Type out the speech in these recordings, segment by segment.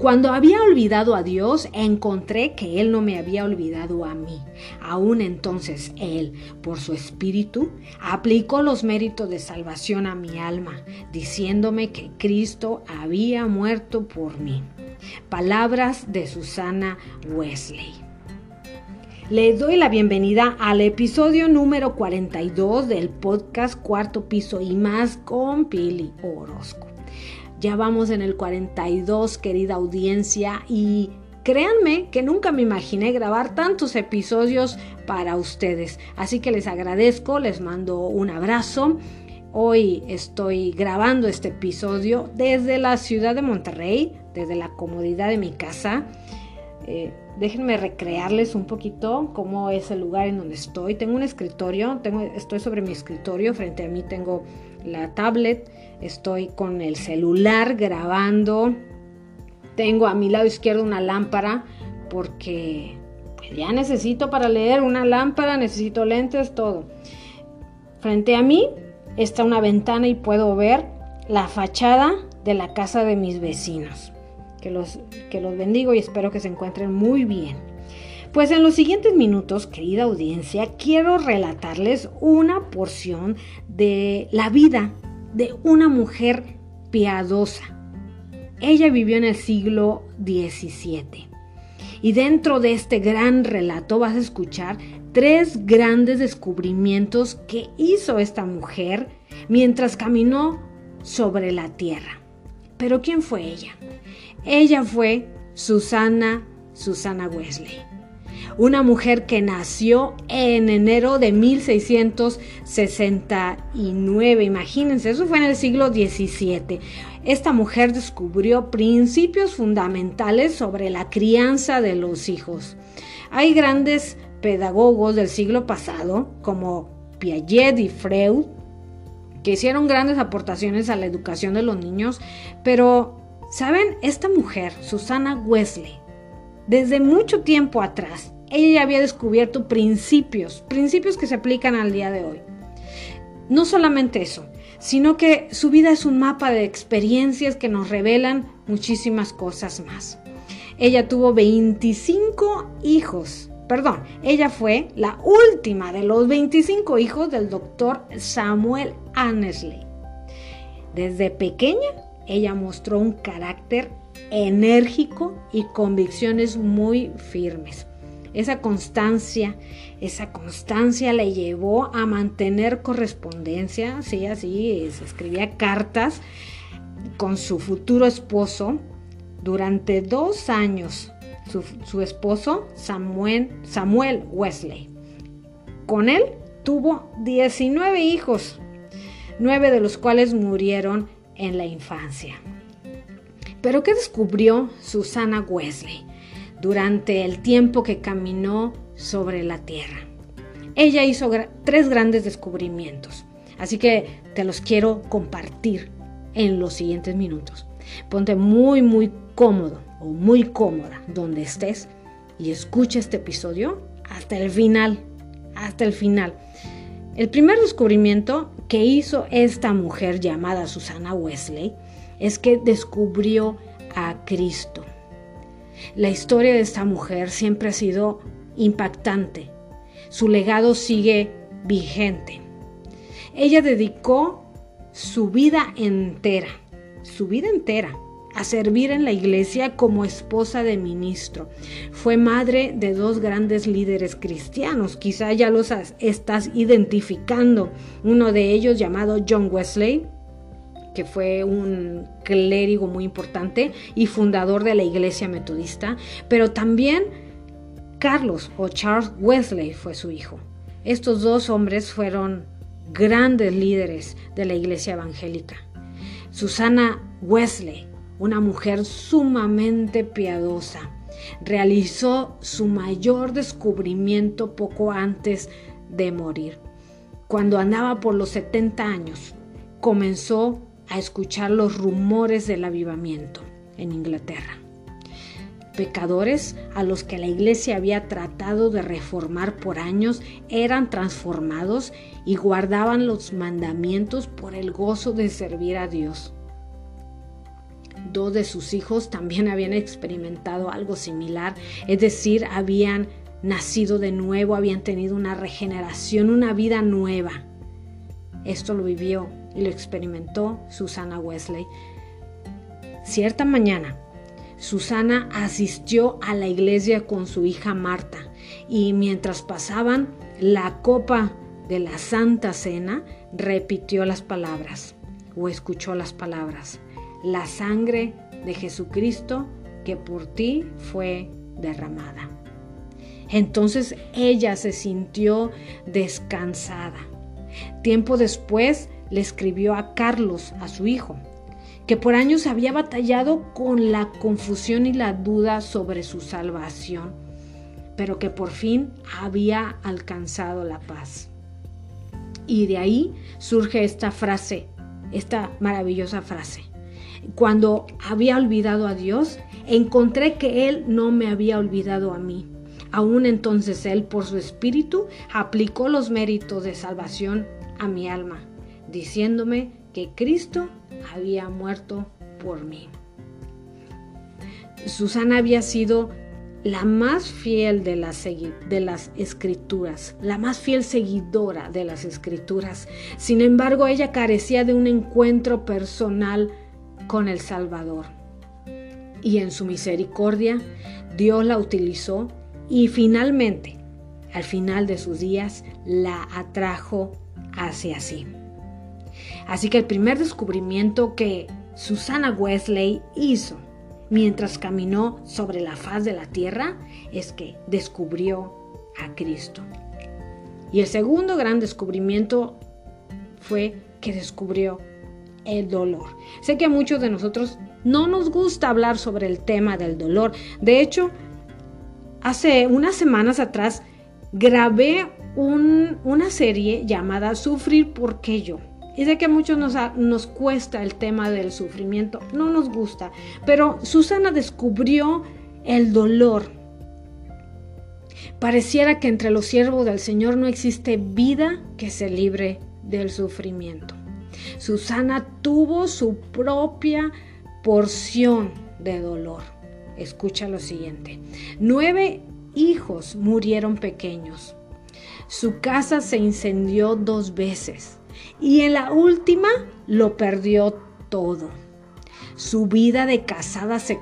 Cuando había olvidado a Dios, encontré que Él no me había olvidado a mí. Aún entonces Él, por su espíritu, aplicó los méritos de salvación a mi alma, diciéndome que Cristo había muerto por mí. Palabras de Susana Wesley. Le doy la bienvenida al episodio número 42 del podcast Cuarto Piso y más con Pili Orozco. Ya vamos en el 42, querida audiencia, y créanme que nunca me imaginé grabar tantos episodios para ustedes. Así que les agradezco, les mando un abrazo. Hoy estoy grabando este episodio desde la ciudad de Monterrey, desde la comodidad de mi casa. Eh, déjenme recrearles un poquito cómo es el lugar en donde estoy. Tengo un escritorio, estoy sobre mi escritorio, frente a mí tengo la tablet, estoy con el celular grabando, tengo a mi lado izquierdo una lámpara porque pues, ya necesito para leer una lámpara, necesito lentes, todo. Frente a mí está una ventana y puedo ver la fachada de la casa de mis vecinos. Que los, que los bendigo y espero que se encuentren muy bien. Pues en los siguientes minutos, querida audiencia, quiero relatarles una porción de la vida de una mujer piadosa. Ella vivió en el siglo XVII. Y dentro de este gran relato vas a escuchar tres grandes descubrimientos que hizo esta mujer mientras caminó sobre la tierra. Pero ¿quién fue ella? Ella fue Susana, Susana Wesley una mujer que nació en enero de 1669. Imagínense, eso fue en el siglo XVII. Esta mujer descubrió principios fundamentales sobre la crianza de los hijos. Hay grandes pedagogos del siglo pasado, como Piaget y Freud, que hicieron grandes aportaciones a la educación de los niños, pero, ¿saben? Esta mujer, Susana Wesley, desde mucho tiempo atrás, ella había descubierto principios, principios que se aplican al día de hoy. No solamente eso, sino que su vida es un mapa de experiencias que nos revelan muchísimas cosas más. Ella tuvo 25 hijos, perdón, ella fue la última de los 25 hijos del doctor Samuel Annesley. Desde pequeña, ella mostró un carácter enérgico y convicciones muy firmes. Esa constancia, esa constancia le llevó a mantener correspondencia, sí, así, escribía cartas con su futuro esposo durante dos años, su, esposo Samuel, Samuel Wesley. Con él tuvo 19 hijos, nueve de los cuales murieron en la infancia. Pero ¿qué descubrió Susana Wesley? Durante el tiempo que caminó sobre la tierra. Ella hizo tres grandes descubrimientos, así que te los quiero compartir en los siguientes minutos. Ponte muy, muy cómodo o muy cómoda donde estés y escucha este episodio hasta el final, hasta el final. El primer descubrimiento que hizo esta mujer llamada Susana Wesley es que descubrió a Cristo. La historia de esta mujer siempre ha sido impactante. Su legado sigue vigente. Ella dedicó su vida entera, su vida entera, a servir en la iglesia como esposa de ministro. Fue madre de dos grandes líderes cristianos, quizá ya los estás identificando. Uno de ellos llamado John Wesley, que fue un clérigo muy importante y fundador de la iglesia metodista, pero también Carlos o Charles Wesley fue su hijo. Estos dos hombres fueron grandes líderes de la iglesia evangélica. Susana Wesley, una mujer sumamente piadosa, realizó su mayor descubrimiento poco antes de morir. Cuando andaba por los 70 años, comenzó a escuchar los rumores del avivamiento en Inglaterra. Pecadores a los que la iglesia había tratado de reformar por años eran transformados y guardaban los mandamientos por el gozo de servir a Dios. Dos de sus hijos también habían experimentado algo similar, es decir, habían nacido de nuevo, habían tenido una regeneración, una vida nueva. Esto lo vivió y lo experimentó Susana Wesley. Cierta mañana, Susana asistió a la iglesia con su hija Marta y mientras pasaban la copa de la Santa Cena, repitió las palabras o escuchó las palabras, la sangre de Jesucristo que por ti fue derramada. Entonces ella se sintió descansada. Tiempo después le escribió a Carlos, a su hijo, que por años había batallado con la confusión y la duda sobre su salvación, pero que por fin había alcanzado la paz. Y de ahí surge esta frase, esta maravillosa frase. Cuando había olvidado a Dios, encontré que Él no me había olvidado a mí. Aún entonces Él, por su espíritu, aplicó los méritos de salvación a mi alma, diciéndome que Cristo había muerto por mí. Susana había sido la más fiel de las, de las, escrituras, la más fiel seguidora de las escrituras. Sin embargo, ella carecía de un encuentro personal con el Salvador. Y en su misericordia, Dios la utilizó y finalmente, al final de sus días, la atrajo hacia sí. Así que el primer descubrimiento que Susana Wesley hizo mientras caminó sobre la faz de la tierra es que descubrió a Cristo. Y el segundo gran descubrimiento fue que descubrió el dolor. Sé que a muchos de nosotros no nos gusta hablar sobre el tema del dolor. De hecho, hace unas semanas atrás grabé una serie llamada Sufrir porque yo. Y sé que a muchos nos, nos cuesta el tema del sufrimiento, no nos gusta, pero Susana descubrió el dolor. Pareciera que entre los siervos del Señor no existe vida que se libre del sufrimiento. Susana tuvo su propia porción de dolor. Escucha lo siguiente. Nueve hijos murieron pequeños. Su casa se incendió dos veces y en la última lo perdió todo. Su vida de casada se,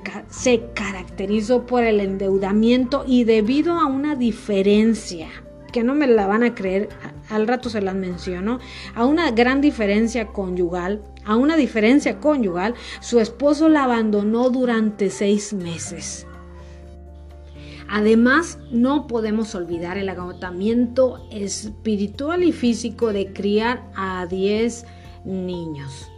caracterizó por el endeudamiento y debido a una diferencia, que no me la van a creer, al rato se las menciono, a una gran diferencia conyugal, a una diferencia conyugal, su esposo la abandonó durante seis meses. Además, no podemos olvidar el agotamiento espiritual y físico de criar a 10 niños.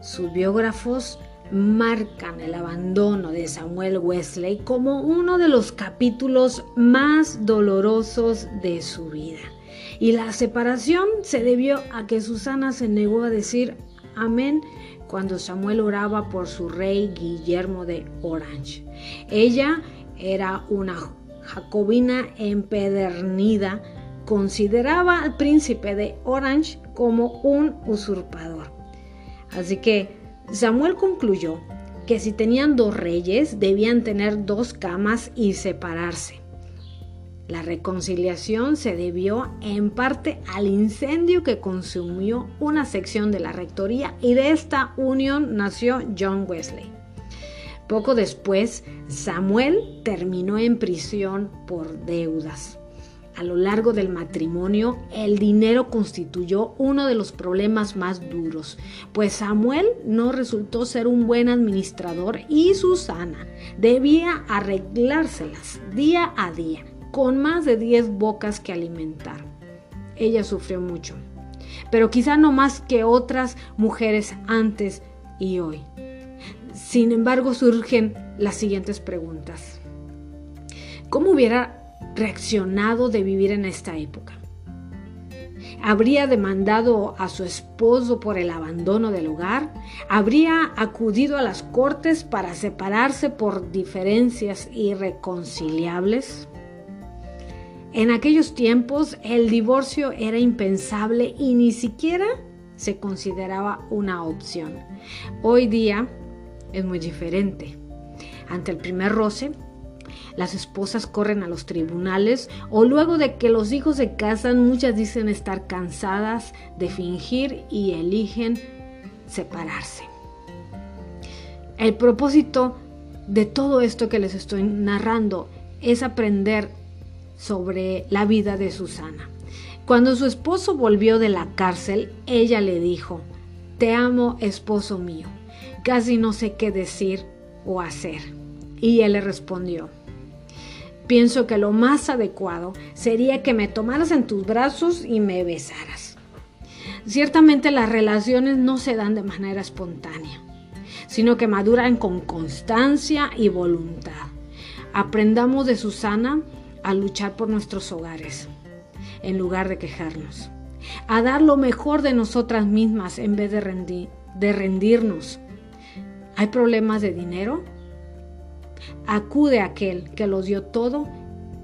Sus biógrafos marcan el abandono de Samuel Wesley como uno de los capítulos más dolorosos de su vida. Y la separación se debió a que Susana se negó a decir amén cuando Samuel oraba por su rey Guillermo de Orange. Ella era una jacobina empedernida, consideraba al príncipe de Orange como un usurpador. Así que Samuel concluyó que si tenían dos reyes debían tener dos camas y separarse. La reconciliación se debió en parte al incendio que consumió una sección de la rectoría y de esta unión nació John Wesley. Poco después, Samuel terminó en prisión por deudas. A lo largo del matrimonio, el dinero constituyó uno de los problemas más duros, pues Samuel no resultó ser un buen administrador y Susana debía arreglárselas día a día, con más de 10 bocas que alimentar. Ella sufrió mucho, pero quizá no más que otras mujeres antes y hoy. Sin embargo, surgen las siguientes preguntas. ¿Cómo hubiera reaccionado de vivir en esta época? ¿Habría demandado a su esposo por el abandono del hogar? ¿Habría acudido a las cortes para separarse por diferencias irreconciliables? En aquellos tiempos el divorcio era impensable y ni siquiera se consideraba una opción. Hoy día es muy diferente. Ante el primer roce, las esposas corren a los tribunales o luego de que los hijos se casan, muchas dicen estar cansadas de fingir y eligen separarse. El propósito de todo esto que les estoy narrando es aprender sobre la vida de Susana. Cuando su esposo volvió de la cárcel, ella le dijo, Te amo, esposo mío. Casi no sé qué decir o hacer. Y él le respondió, Pienso que lo más adecuado sería que me tomaras en tus brazos y me besaras. Ciertamente las relaciones no se dan de manera espontánea, sino que maduran con constancia y voluntad. Aprendamos de Susana a luchar por nuestros hogares, en lugar de quejarnos, a dar lo mejor de nosotras mismas en vez de, de rendirnos. ¿Hay problemas de dinero? Acude a aquel que lo dio todo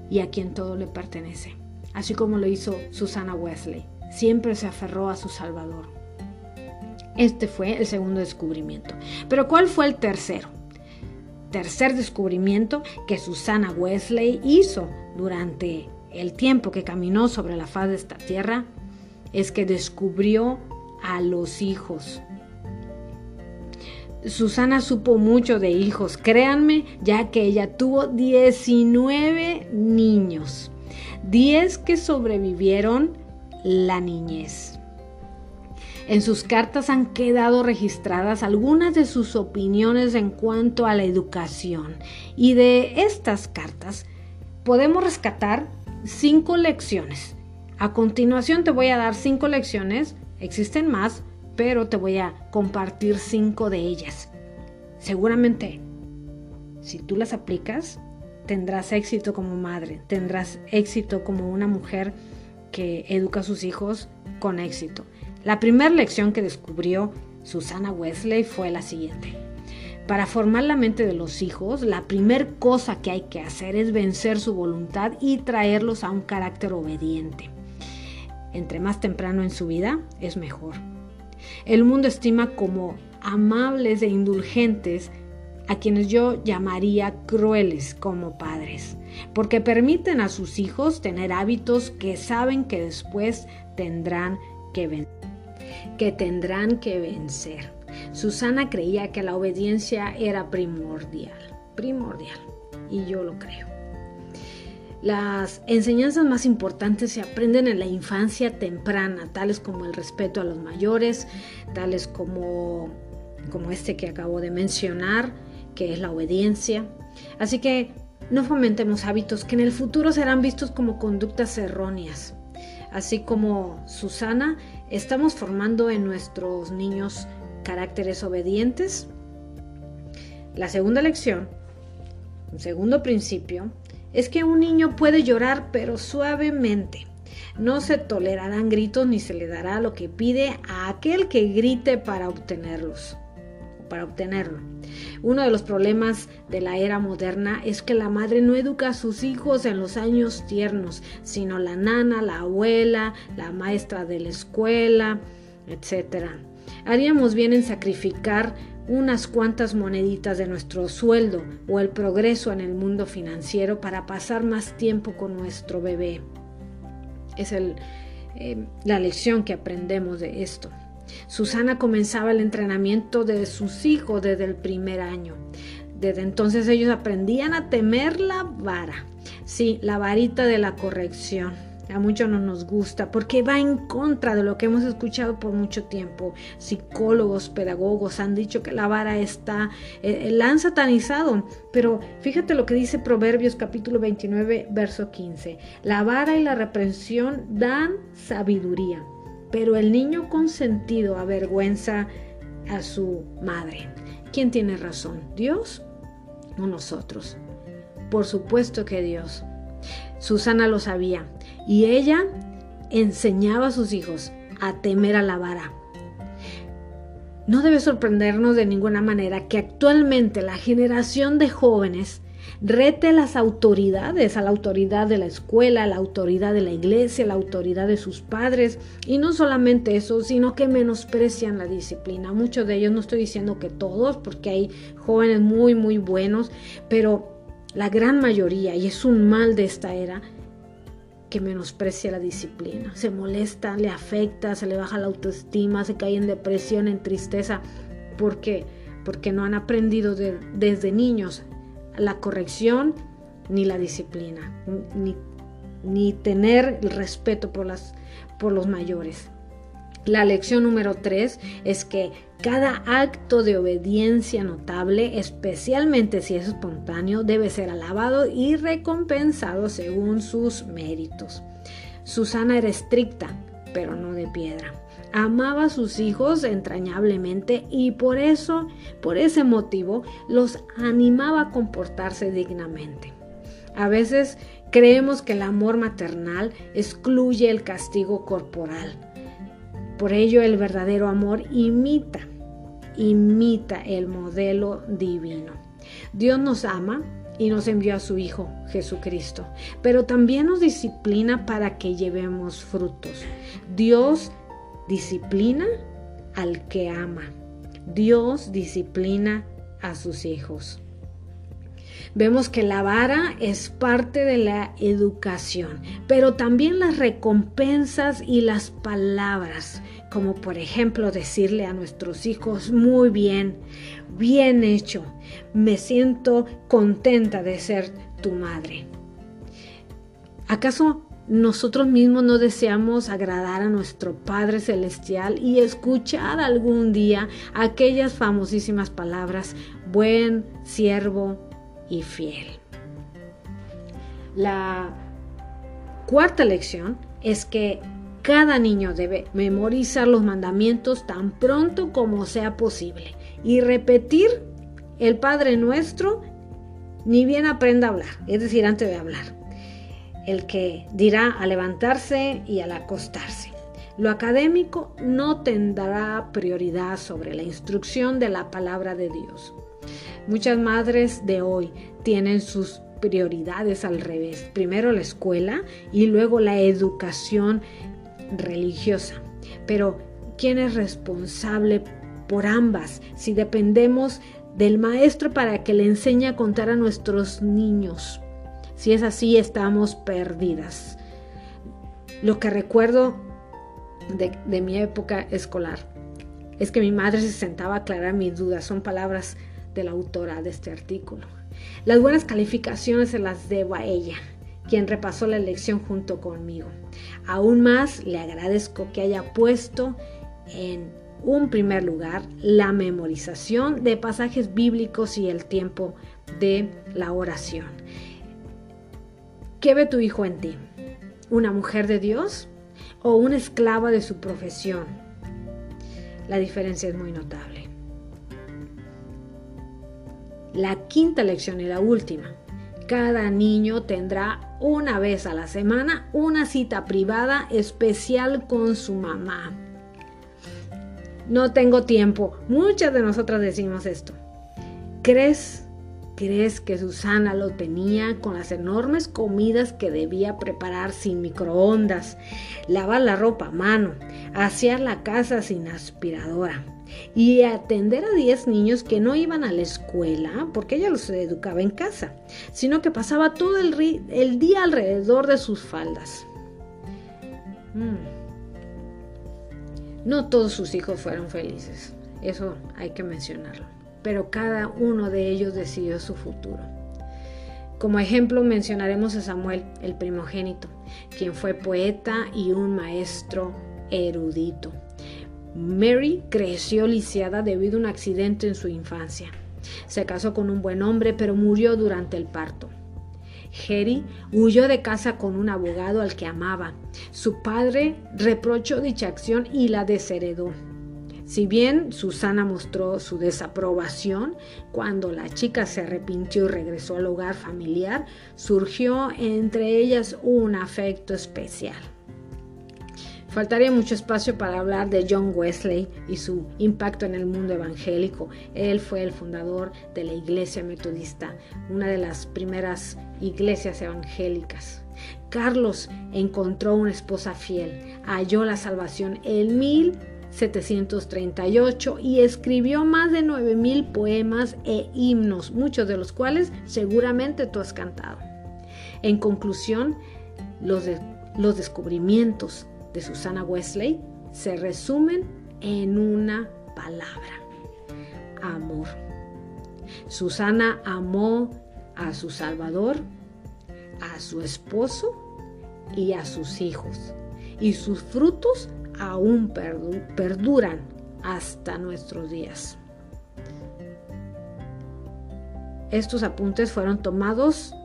y a quien todo le pertenece, así como lo hizo Susana Wesley. Siempre se aferró a su Salvador. Este fue el segundo descubrimiento. Pero ¿cuál fue el tercero? Tercer descubrimiento que Susana Wesley hizo durante el tiempo que caminó sobre la faz de esta tierra es que descubrió a los hijos Susana supo mucho de hijos, créanme, ya que ella tuvo 19 niños, 10 que sobrevivieron la niñez. En sus cartas han quedado registradas algunas de sus opiniones en cuanto a la educación. Y de estas cartas podemos rescatar cinco lecciones. A continuación te voy a dar cinco lecciones, existen más, pero te voy a compartir cinco de ellas. Seguramente, si tú las aplicas, tendrás éxito como madre, tendrás éxito como una mujer que educa a sus hijos con éxito. La primera lección que descubrió Susana Wesley fue la siguiente. Para formar la mente de los hijos, la primera cosa que hay que hacer es vencer su voluntad y traerlos a un carácter obediente. Entre más temprano en su vida, es mejor. El mundo estima como amables e indulgentes a quienes yo llamaría crueles como padres, porque permiten a sus hijos tener hábitos que saben que después tendrán que, que tendrán que vencer. Susana creía que la obediencia era primordial, primordial, y yo lo creo. Las enseñanzas más importantes se aprenden en la infancia temprana, tales como el respeto a los mayores, tales como, como este que acabo de mencionar, que es la obediencia. Así que no fomentemos hábitos que en el futuro serán vistos como conductas erróneas. Así como Susana, estamos formando en nuestros niños caracteres obedientes. La segunda lección, un segundo principio, es que un niño puede llorar pero suavemente. No se tolerarán gritos ni se le dará lo que pide a aquel que grite para obtenerlos para obtenerlo. Uno de los problemas de la era moderna es que la madre no educa a sus hijos en los años tiernos, sino la nana, la abuela, la maestra de la escuela, etc. Haríamos bien en sacrificar unas cuantas moneditas de nuestro sueldo o el progreso en el mundo financiero para pasar más tiempo con nuestro bebé. Es el, eh, la lección que aprendemos de esto. Susana comenzaba el entrenamiento de sus hijos desde el primer año. Desde entonces ellos aprendían a temer la vara, sí, la varita de la corrección a muchos no nos gusta porque va en contra de lo que hemos escuchado por mucho tiempo. Psicólogos, pedagogos han dicho que la vara está, eh, eh, la han satanizado, pero fíjate lo que dice Proverbios capítulo 29, verso 15. La vara y la reprensión dan sabiduría, pero el niño consentido avergüenza a su madre. ¿Quién tiene razón? ¿Dios o nosotros? Por supuesto que Dios. Susana lo sabía y ella enseñaba a sus hijos a temer a la vara. No debe sorprendernos de ninguna manera que actualmente la generación de jóvenes Rete las autoridades, a la autoridad de la escuela, a la autoridad de la iglesia, a la autoridad de sus padres. Y no solamente eso, sino que menosprecian la disciplina. Muchos de ellos, no estoy diciendo que todos, porque hay jóvenes muy, muy buenos, pero la gran mayoría, y es un mal de esta era, que menosprecia la disciplina. Se molesta, le afecta, se le baja la autoestima, se cae en depresión, en tristeza. Porque no han aprendido desde niños la corrección ni la disciplina, ni, ni tener el respeto por, las, por los mayores. La lección número tres es que cada acto de obediencia notable, especialmente si es espontáneo, debe ser alabado y recompensado según sus méritos. Susana era estricta, pero no de piedra. Amaba a sus hijos entrañablemente y por eso, por ese motivo, los animaba a comportarse dignamente. A veces creemos que el amor maternal excluye el castigo corporal. Por ello el verdadero amor imita imita el modelo divino. Dios nos ama y nos envió a su Hijo Jesucristo, pero también nos disciplina para que llevemos frutos. Dios disciplina al que ama. Dios disciplina a sus hijos. Vemos que la vara es parte de la educación, pero también las recompensas y las palabras como por ejemplo decirle a nuestros hijos, muy bien, bien hecho, me siento contenta de ser tu madre. ¿Acaso nosotros mismos no deseamos agradar a nuestro Padre Celestial y escuchar algún día aquellas famosísimas palabras, buen, siervo y fiel? La cuarta lección es que cada niño debe memorizar los mandamientos tan pronto como sea posible y repetir el Padre Nuestro ni bien aprenda a hablar, es decir, antes de hablar. El que dirá a levantarse y al acostarse. Lo académico no tendrá prioridad sobre la instrucción de la palabra de Dios. Muchas madres de hoy tienen sus prioridades al revés. Primero la escuela y luego la educación religiosa. Pero, ¿quién es responsable por ambas si dependemos del maestro para que le enseñe a contar a nuestros niños? Si es así, estamos perdidas. Lo que recuerdo de, mi época escolar es que mi madre se sentaba a aclarar mis dudas. Son palabras de la autora de este artículo. Las buenas calificaciones se las debo a ella quien repasó la lección junto conmigo. Aún más le agradezco que haya puesto en un primer lugar la memorización de pasajes bíblicos y el tiempo de la oración. ¿Qué ve tu hijo en ti? ¿Una mujer de Dios o una esclava de su profesión? La diferencia es muy notable. La quinta lección y la última cada niño tendrá una vez a la semana una cita privada especial con su mamá. No tengo tiempo. Muchas de nosotras decimos esto. ¿Crees? ¿Crees que Susana lo tenía con las enormes comidas que debía preparar sin microondas, lavar la ropa a mano, asear la casa sin aspiradora? Y atender a 10 niños que no iban a la escuela porque ella los educaba en casa, sino que pasaba todo el, día alrededor de sus faldas. Mm. No todos sus hijos fueron felices, eso hay que mencionarlo, pero cada uno de ellos decidió su futuro. Como ejemplo mencionaremos a Samuel, el primogénito, quien fue poeta y un maestro erudito. Mary creció lisiada debido a un accidente en su infancia. Se casó con un buen hombre, pero murió durante el parto. Jerry huyó de casa con un abogado al que amaba. Su padre reprochó dicha acción y la desheredó. Si bien Susana mostró su desaprobación, cuando la chica se arrepintió y regresó al hogar familiar, surgió entre ellas un afecto especial. Faltaría mucho espacio para hablar de John Wesley y su impacto en el mundo evangélico. Él fue el fundador de la Iglesia Metodista, una de las primeras iglesias evangélicas. Carlos encontró una esposa fiel, halló la salvación en 1738 y escribió más de 9.000 poemas e himnos, muchos de los cuales seguramente tú has cantado. En conclusión, los, los descubrimientos de Susana Wesley se resumen en una palabra, amor. Susana amó a su Salvador, a su esposo y a sus hijos, y sus frutos aún perduran hasta nuestros días. Estos apuntes fueron tomados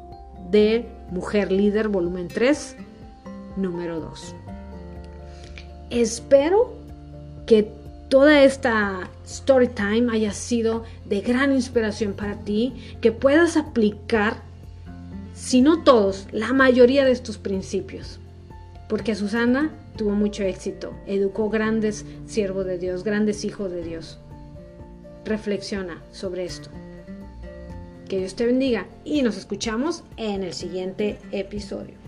de Mujer Líder, volumen 3, número 2. Espero que toda esta story time haya sido de gran inspiración para ti, que puedas aplicar, si no todos, la mayoría de estos principios. Porque Susana tuvo mucho éxito, educó grandes siervos de Dios, grandes hijos de Dios. Reflexiona sobre esto. Que Dios te bendiga y nos escuchamos en el siguiente episodio.